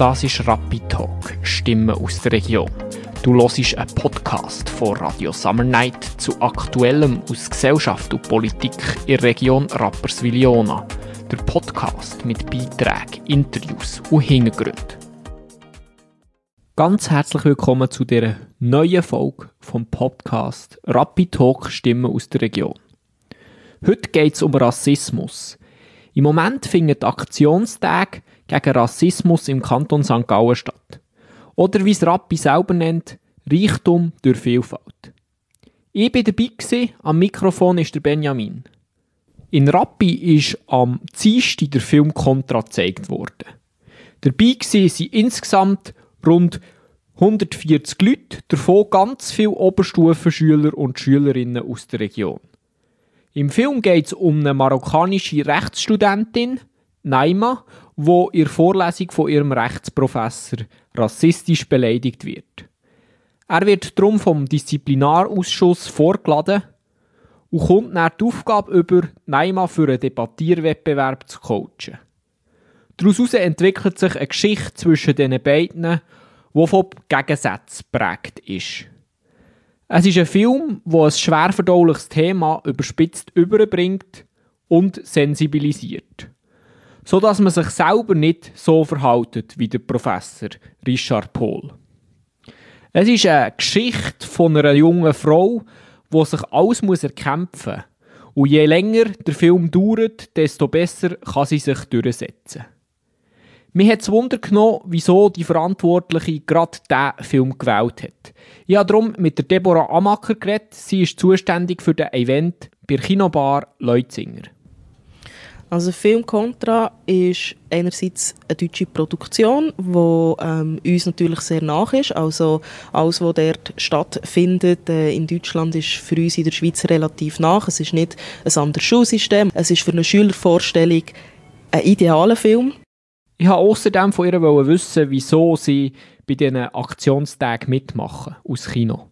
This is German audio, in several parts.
Das ist Rapid Talk, Stimmen aus der Region. Du hörst einen Podcast von Radio Summer Night zu Aktuellem aus Gesellschaft und Politik in der Region Rapperswil-Jona. Der Podcast mit Beiträgen, Interviews und Hintergründen. Ganz herzlich willkommen zu dieser neuen Folge vom Podcast Rapid Talk Stimmen aus der Region. Heute geht es um Rassismus. Im Moment finden Aktionstage gegen Rassismus im Kanton St. Gallen statt. Oder wie es Rappi selber nennt, Reichtum durch Vielfalt. Ich war dabei, gewesen, am Mikrofon ist der Benjamin. In Rappi ist am Dienstag der Film Contra gezeigt worden. Dabei waren insgesamt rund 140 Leute, davon ganz viele Oberstufenschüler und Schülerinnen aus der Region. Im Film geht es um eine marokkanische Rechtsstudentin, Naima, wo in Vorlesung von ihrem Rechtsprofessor rassistisch beleidigt wird. Er wird darum vom Disziplinarausschuss vorgeladen und kommt dann die Aufgabe über, Naima für einen Debattierwettbewerb zu coachen. Daraus entwickelt sich eine Geschichte zwischen den beiden, die von Gegensätzen prägt ist. Es ist ein Film, der ein schwer verdauliches Thema überspitzt überbringt und sensibilisiert so dass man sich selber nicht so verhaltet wie der Professor Richard Pohl. Es ist eine Geschichte von einer jungen Frau, die sich alles muss erkämpfen muss. Und je länger der Film dauert, desto besser kann sie sich durchsetzen. Mir hat es Wunder genommen, wieso die Verantwortliche gerade diesen Film gewählt hat. Ich habe darum mit der Deborah Amacker geredet. Sie ist zuständig für das Event bei Kinobar Leutzinger. Also Film Contra ist einerseits eine deutsche Produktion, die ähm, uns natürlich sehr nach ist. Also alles, was dort stattfindet äh, in Deutschland, ist für uns in der Schweiz relativ nach. Es ist nicht ein anderes Schulsystem. Es ist für eine Schülervorstellung ein idealer Film. Ich wollte außerdem von ihr wissen, wieso sie bei diesen Aktionstagen mitmachen aus Kino.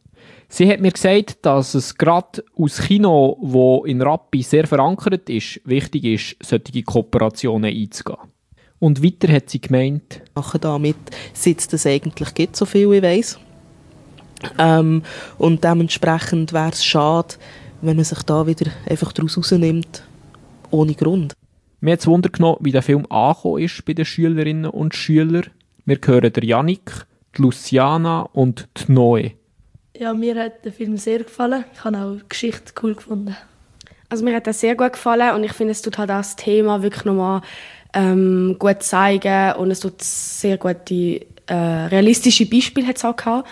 Sie hat mir gesagt, dass es gerade aus Kino, wo in Rappi sehr verankert ist, wichtig ist, solche Kooperationen einzugehen. Und weiter hat sie gemeint, machen damit, seit es eigentlich gibt, so viel ich weiß. Ähm, und dementsprechend wäre es schade, wenn man sich da wieder einfach daraus rausnimmt, ohne Grund. Mir hat es Wunder genommen, wie der Film angekommen ist bei den Schülerinnen und Schülern. Wir hören der Janik, die Luciana und die Noe. Ja, mir hat der Film sehr gefallen. Ich habe auch die Geschichte cool gefunden. Also mir hat er sehr gut gefallen und ich finde, es tut halt das Thema wirklich nochmal ähm, gut zeigen und es tut sehr gute äh, realistische Beispiele hat's auch gehabt.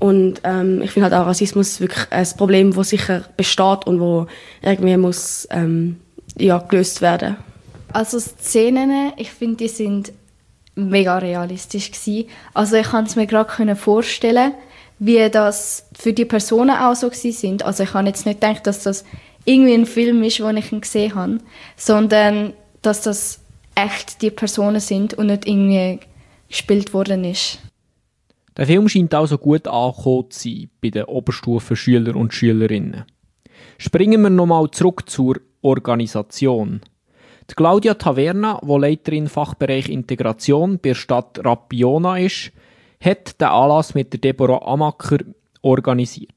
Und ähm, ich finde halt auch Rassismus wirklich ein Problem, das sicher besteht und wo irgendwie muss ähm, ja, gelöst werden. Also Szenen, ich finde, die sind mega realistisch gewesen. Also ich kann es mir gerade vorstellen, wie das für die Personen auch so sind. Also ich habe jetzt nicht gedacht, dass das irgendwie ein Film ist, den ich gesehen habe, sondern dass das echt die Personen sind und nicht irgendwie gespielt worden ist. Der Film scheint also gut angekommen zu sein bei den Oberstufenschülern und Schülerinnen. Springen wir nochmal zurück zur Organisation. Die Claudia Taverna, die Leiterin Fachbereich Integration bei der Stadt Rapiona ist, hat den Anlass mit der Deborah Amacker organisiert.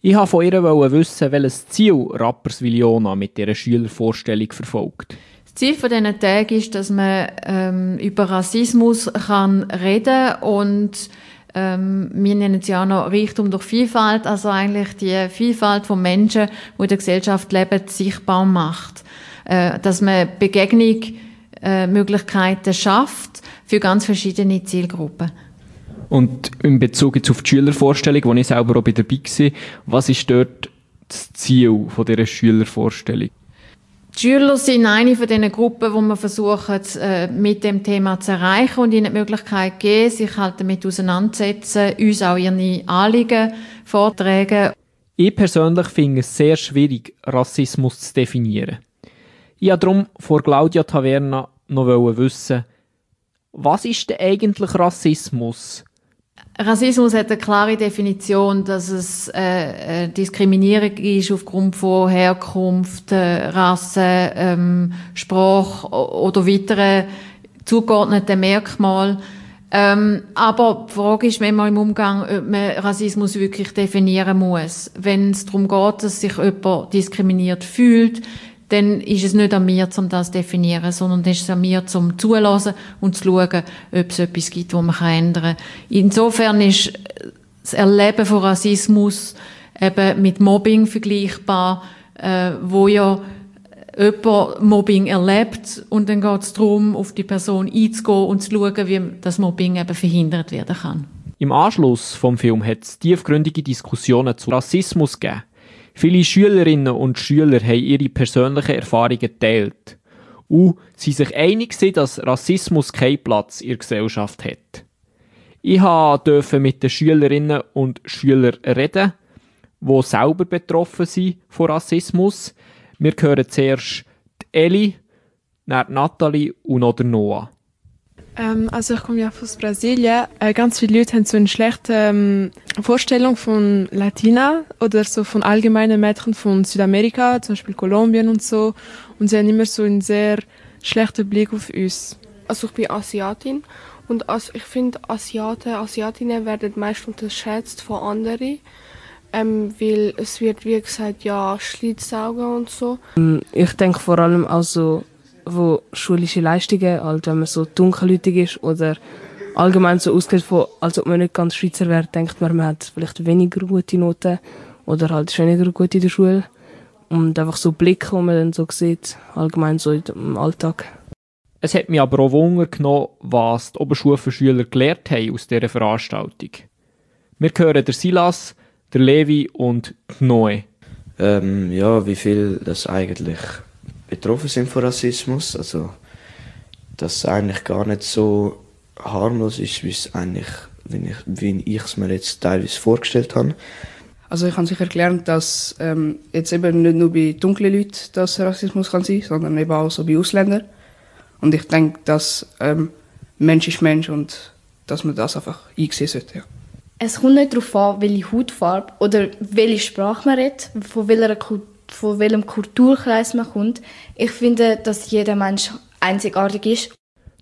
Ich wollte von ihr wissen, welches Ziel Rapperswil-Jona mit dieser Schülervorstellung verfolgt. Das Ziel von diesen Tagen ist, dass man ähm, über Rassismus kann reden und ähm, wir nennen es ja auch noch Reichtum durch Vielfalt, also eigentlich die Vielfalt von Menschen, die in der Gesellschaft leben, sichtbar macht. Äh, dass man Begegnungsmöglichkeiten äh, schafft für ganz verschiedene Zielgruppen. Und in Bezug jetzt auf die Schülervorstellung, wo ich selber auch dabei war, was ist dort das Ziel von dieser Schülervorstellung? Die Schüler sind eine von diesen Gruppen, wo wir versuchen, äh, mit dem Thema zu erreichen und ihnen die Möglichkeit geben, sich halt damit auseinanderzusetzen, uns auch ihre Anliegen vortragen. Ich persönlich finde es sehr schwierig, Rassismus zu definieren. Ich wollte darum vor Claudia Taverna noch wissen, was ist denn eigentlich Rassismus? Rassismus hat eine klare Definition, dass es äh, Diskriminierung ist aufgrund von Herkunft, äh, Rasse, ähm, Sprache oder weiteren zugeordneten Merkmalen. Ähm, aber die Frage ist manchmal im Umgang, ob man Rassismus wirklich definieren muss. Wenn es darum geht, dass sich jemand diskriminiert fühlt, dann ist es nicht an mir, um das zu definieren, sondern es ist an mir, zum zulassen und zu schauen, ob es etwas gibt, das man ändern kann. Insofern ist das Erleben von Rassismus eben mit Mobbing vergleichbar, äh, wo ja jemand Mobbing erlebt und dann geht es darum, auf die Person einzugehen und zu schauen, wie das Mobbing eben verhindert werden kann. Im Anschluss vom Film hat es tiefgründige Diskussionen zu Rassismus gegeben. Viele Schülerinnen und Schüler haben ihre persönlichen Erfahrungen geteilt und sind sich einig, dass Rassismus keinen Platz in der Gesellschaft hat. Ich durfte mit den Schülerinnen und Schülern reden, die selber betroffen sind von Rassismus. Wir hören zuerst Eli, dann Nathalie und noch Noah. Ähm, also ich komme ja aus Brasilien. Äh, ganz viele Leute haben so eine schlechte ähm, Vorstellung von Latina oder so von allgemeinen Mädchen von Südamerika, zum Beispiel Kolumbien und so. Und sie haben immer so einen sehr schlechten Blick auf uns. Also ich bin Asiatin und also ich finde Asiaten, Asiatinnen werden meist unterschätzt von anderen. Ähm, weil es wird, wie gesagt, ja, Schlitzaugen und so. Ich denke vor allem also wo schulische Leistungen, halt, wenn man so dunkelhäutig ist oder allgemein so ausgeht, von, als ob man nicht ganz Schweizer wäre, denkt man, man hat vielleicht weniger gute Noten oder halt ist weniger gut in der Schule. Und einfach so Blicke, die man dann so sieht, allgemein so im Alltag. Es hat mich aber auch Wunder genommen, was die Oberstufenschüler gelernt haben aus dieser Veranstaltung. Wir hören der Silas, der Levi und die Noe. Ähm, ja, wie viel das eigentlich betroffen sind von Rassismus. Also, dass es eigentlich gar nicht so harmlos ist, wie es eigentlich, wie ich, wie ich es mir jetzt teilweise vorgestellt habe. Also ich habe sicher gelernt, dass ähm, jetzt eben nicht nur bei dunklen Leuten das Rassismus kann sein, sondern eben auch so bei Ausländern. Und ich denke, dass ähm, Mensch ist Mensch und dass man das einfach einsehen sollte. Ja. Es kommt nicht darauf an, welche Hautfarbe oder welche Sprache man redet, von welcher Kultur von welchem Kulturkreis man kommt. Ich finde, dass jeder Mensch einzigartig ist.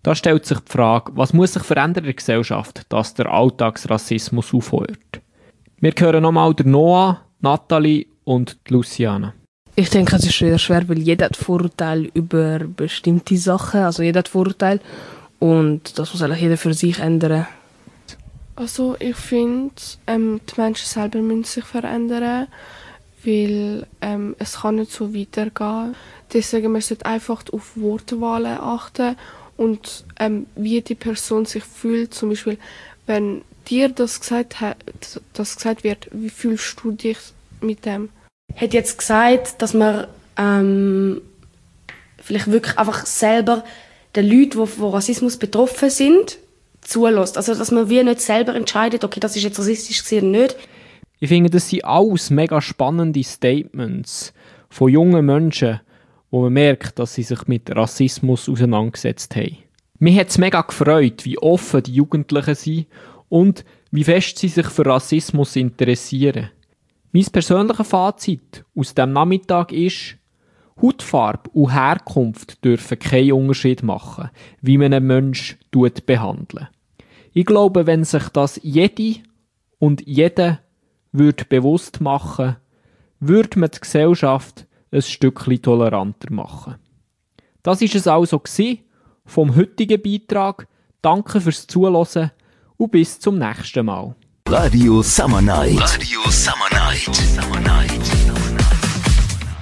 Da stellt sich die Frage, was muss sich verändern in der Gesellschaft, dass der Alltagsrassismus aufhört? Wir hören nochmal der Noah, Nathalie und Luciana. Ich denke, es ist sehr schwer, weil jeder hat Vorurteile über bestimmte Sachen, also jeder hat Vorurteile und das muss eigentlich jeder für sich ändern. Also ich finde, ähm, die Menschen selber müssen sich verändern weil ähm, es kann nicht so weitergehen. Deswegen müssen wir einfach auf Wortwahlen achten und ähm, wie die Person sich fühlt. Zum Beispiel, wenn dir das gesagt, das gesagt wird, wie fühlst du dich mit dem? Hat jetzt gesagt, dass man ähm, vielleicht wirklich einfach selber den Leuten, die von Rassismus betroffen sind, zulässt. Also, dass man wie nicht selber entscheidet, okay, das ist jetzt rassistisch oder nicht. Ich finde, das sind alles mega spannende Statements von jungen Menschen, wo man merkt, dass sie sich mit Rassismus auseinandergesetzt haben. Mir hat es mega gefreut, wie offen die Jugendlichen sind und wie fest sie sich für Rassismus interessieren. Mein persönliches Fazit aus dem Nachmittag ist, Hautfarbe und Herkunft dürfen keinen Unterschied machen, wie man einen Menschen behandelt. Ich glaube, wenn sich das jede und jeder würde bewusst machen, würde man die Gesellschaft ein Stückchen toleranter machen. Das ist es also vom heutigen Beitrag. Danke fürs Zuhören und bis zum nächsten Mal. Radio Summer Night. Radio Summer Night.